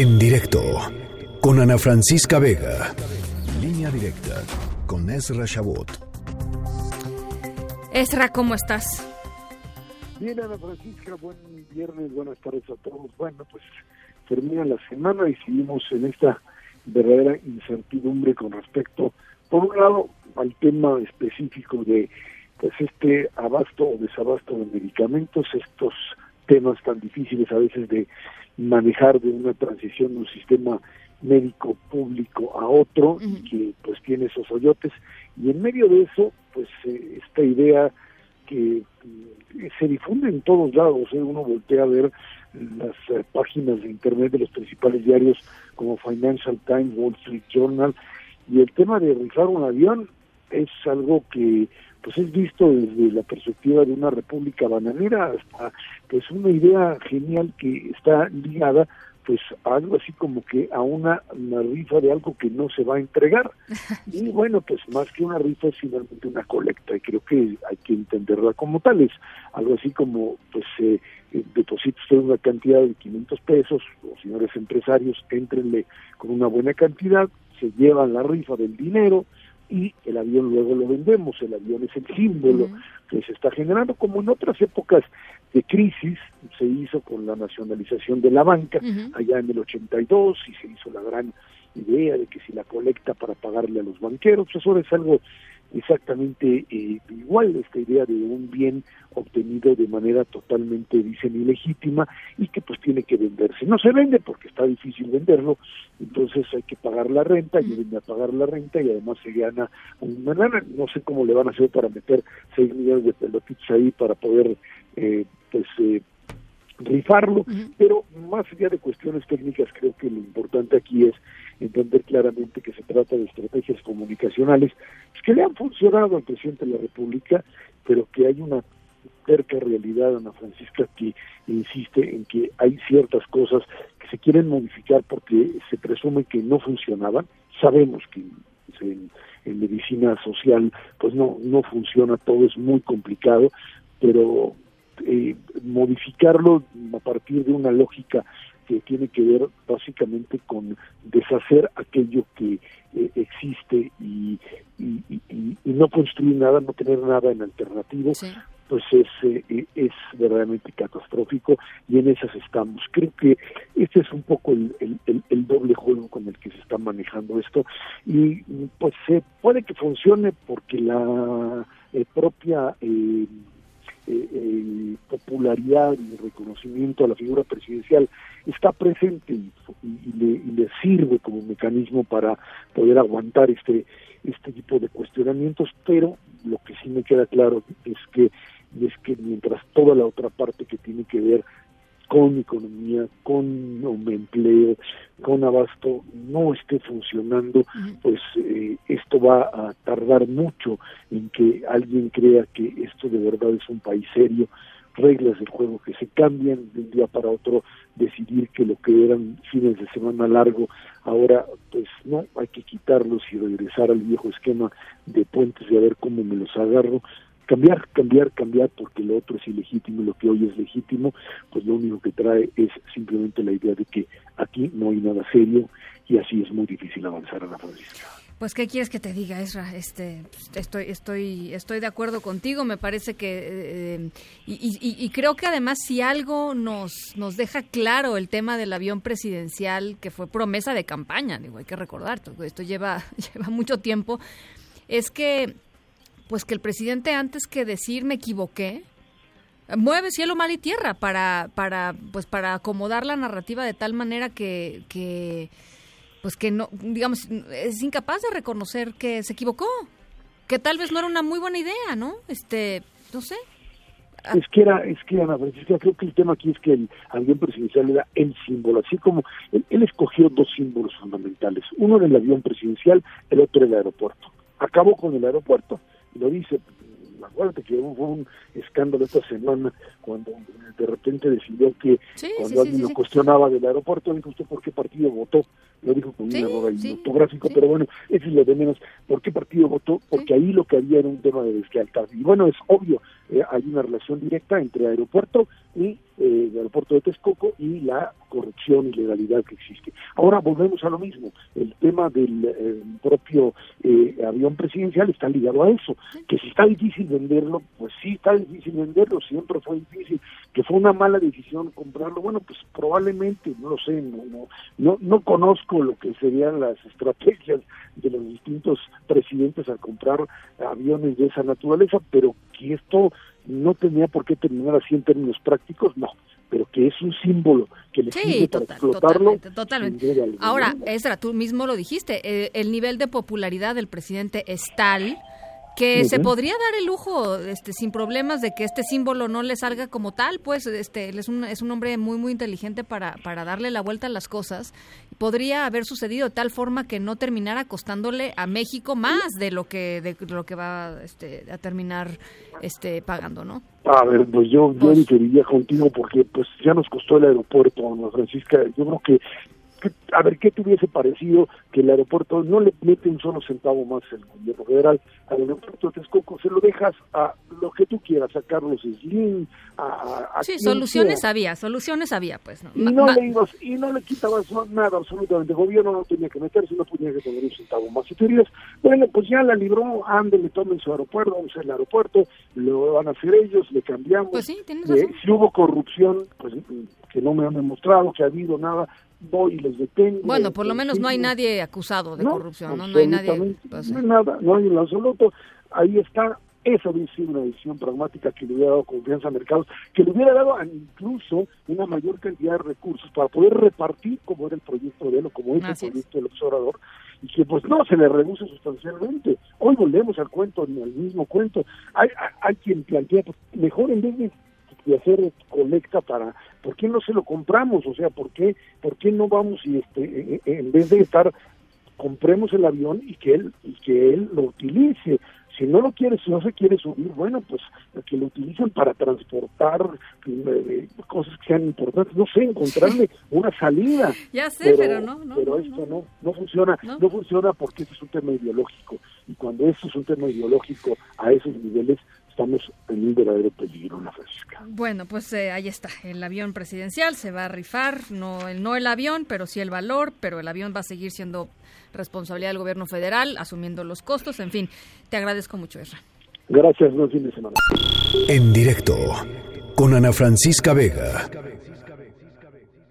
En directo con Ana Francisca Vega. Línea directa con Ezra Shabot. Ezra, ¿cómo estás? Bien, Ana Francisca, buen viernes, buenas tardes a todos. Bueno, pues termina la semana y seguimos en esta verdadera incertidumbre con respecto, por un lado, al tema específico de pues este abasto o desabasto de medicamentos, estos temas tan difíciles a veces de manejar de una transición de un sistema médico público a otro que pues tiene esos hoyotes y en medio de eso pues eh, esta idea que eh, se difunde en todos lados ¿eh? uno voltea a ver las páginas de internet de los principales diarios como Financial Times, Wall Street Journal y el tema de rifar un avión es algo que pues es visto desde la perspectiva de una república bananera hasta pues una idea genial que está ligada pues a algo así como que a una, rifa de algo que no se va a entregar. Y bueno, pues más que una rifa es finalmente una colecta y creo que hay que entenderla como tal. Es algo así como pues eh, eh deposita usted una cantidad de 500 pesos, los señores empresarios entrenle con una buena cantidad, se llevan la rifa del dinero, y el avión luego lo vendemos, el avión es el símbolo que se está generando, como en otras épocas de crisis se hizo con la nacionalización de la banca, allá en el 82, y se hizo la gran idea de que si la colecta para pagarle a los banqueros, eso es algo exactamente eh, igual esta idea de un bien obtenido de manera totalmente dicen ilegítima y que pues tiene que venderse. No se vende porque está difícil venderlo entonces hay que pagar la renta y viene a pagar la renta y además se gana una lana. No sé cómo le van a hacer para meter seis millones de pelotitos ahí para poder eh, pues eh, rifarlo, pero más allá de cuestiones técnicas, creo que lo importante aquí es entender claramente que se trata de estrategias comunicacionales pues, que le han funcionado al presidente de la República, pero que hay una cerca realidad, Ana Francisca, que insiste en que hay ciertas cosas que se quieren modificar porque se presume que no funcionaban. Sabemos que en, en medicina social pues no, no funciona todo, es muy complicado, pero eh, modificarlo a partir de una lógica que tiene que ver básicamente con deshacer aquello que eh, existe y, no construir nada, no tener nada en alternativo, pues es, eh, es verdaderamente catastrófico y en esas estamos. Creo que este es un poco el, el, doble juego con el que se está manejando esto y pues se puede que funcione porque la propia... Eh, eh, popularidad y reconocimiento a la figura presidencial está presente y, le, sirve como mecanismo para poder aguantar este este tipo de cuestionamientos pero lo que sí me queda claro es que es que mientras toda la otra parte que tiene que ver con economía, con empleo, con abasto, no esté funcionando, pues eh, esto va a tardar mucho en que alguien crea que esto de verdad es un país serio, reglas del juego que se cambian de un día para otro, decidir que lo que eran fines de semana largo, ahora pues no, hay que quitarlos y regresar al viejo esquema de puentes y a ver cómo me los agarro, cambiar, cambiar, cambiar, porque lo otro es ilegítimo y lo que hoy es legítimo, pues lo único que trae es simplemente la idea de que aquí no hay nada serio y así es muy difícil avanzar a la Francisca. Pues qué quieres que te diga, Ezra. Este, estoy, estoy, estoy de acuerdo contigo. Me parece que eh, y, y, creo que además si algo nos nos deja claro el tema del avión presidencial que fue promesa de campaña, digo hay que recordar, esto lleva lleva mucho tiempo, es que pues que el presidente antes que decir me equivoqué, mueve cielo, mar y tierra para, para, pues para acomodar la narrativa de tal manera que, que, pues que no, digamos, es incapaz de reconocer que se equivocó, que tal vez no era una muy buena idea, ¿no? Este, no sé. Es que era, es que Ana Francisca, creo que el tema aquí es que el avión presidencial era el símbolo, así como él, escogió dos símbolos fundamentales, uno era el avión presidencial, el otro el aeropuerto. Acabó con el aeropuerto, lo dice, acuérdate que hubo un escándalo esta semana cuando de repente decidió que cuando alguien lo cuestionaba del aeropuerto, dijo usted por qué partido votó, lo dijo con un error fotográfico, pero bueno, eso es lo de menos, ¿por qué partido votó? Porque ahí lo que había era un tema de deslealtad. Y bueno, es obvio, eh, hay una relación directa entre aeropuerto y eh, el aeropuerto de Texcoco y la corrupción y legalidad que existe. Ahora volvemos a lo mismo. El tema del eh, propio avión presidencial está ligado a eso. Que si está difícil venderlo, pues sí está difícil venderlo, siempre fue difícil. Que fue una mala decisión comprarlo, bueno, pues probablemente, no lo sé, no, no, no, conozco lo que serían las estrategias de los distintos presidentes al comprar aviones de esa naturaleza, pero que esto no tenía por qué terminar así en términos prácticos, no pero que es un símbolo que le sirve para explotarlo. Totalmente. Ahora, Esra, tú mismo lo dijiste, eh, el nivel de popularidad del presidente es tal que se podría dar el lujo este sin problemas de que este símbolo no le salga como tal pues este él es un es un hombre muy muy inteligente para para darle la vuelta a las cosas podría haber sucedido de tal forma que no terminara costándole a México más de lo que de lo que va este a terminar este pagando no a ver pues yo yo pues diferiría contigo porque pues ya nos costó el aeropuerto Ana Francisca. Yo creo que a ver qué te hubiese parecido que el aeropuerto no le mete un solo centavo más el gobierno federal al aeropuerto de Texcoco, se lo dejas a lo que tú quieras, a Carlos Slim, a, a Sí, soluciones había, soluciones había, pues. No. Y, no le ibas, y no le quitabas nada absolutamente, el gobierno no tenía que meterse, no tenía que tener un centavo más. Si tú dirías, bueno, pues ya la libró, le tomen su aeropuerto, vamos al aeropuerto, lo van a hacer ellos, le cambiamos. Pues sí, tienes razón. si hubo corrupción, pues que no me han demostrado que ha habido nada, voy y les detengo. Bueno, por lo menos no hay nadie acusado de corrupción, ¿no? No hay nadie. Pues, no hay nada, no hay en absoluto. Ahí está. Esa hubiera sido una decisión pragmática que le hubiera dado confianza a mercados, que le hubiera dado incluso una mayor cantidad de recursos para poder repartir como era el proyecto de él o como es el proyecto del observador, y que pues no se le reduce sustancialmente. Hoy volvemos al cuento, al mismo cuento. Hay, hay, quien plantea, pues, mejor en vez de de hacer colecta para, ¿por qué no se lo compramos? O sea, ¿por qué, por qué no vamos y este, e, e, en vez de estar, compremos el avión y que él, y que él lo utilice? si no lo quiere, si no se quiere subir, bueno, pues que lo utilicen para transportar eh, cosas que sean importantes, no sé, encontrarle una salida. Ya sé, pero, no, no, Pero esto no, no, funciona, no. funciona porque este es un tema ideológico. Y cuando esto es un tema ideológico a esos niveles, estamos en un verdadero peligro, la Francisca. Bueno, pues eh, ahí está, el avión presidencial se va a rifar, no el, no el avión, pero sí el valor, pero el avión va a seguir siendo responsabilidad del gobierno federal, asumiendo los costos, en fin, te agradezco mucho, Ezra. Gracias, buen fin de semana. En directo, con Ana Francisca Vega.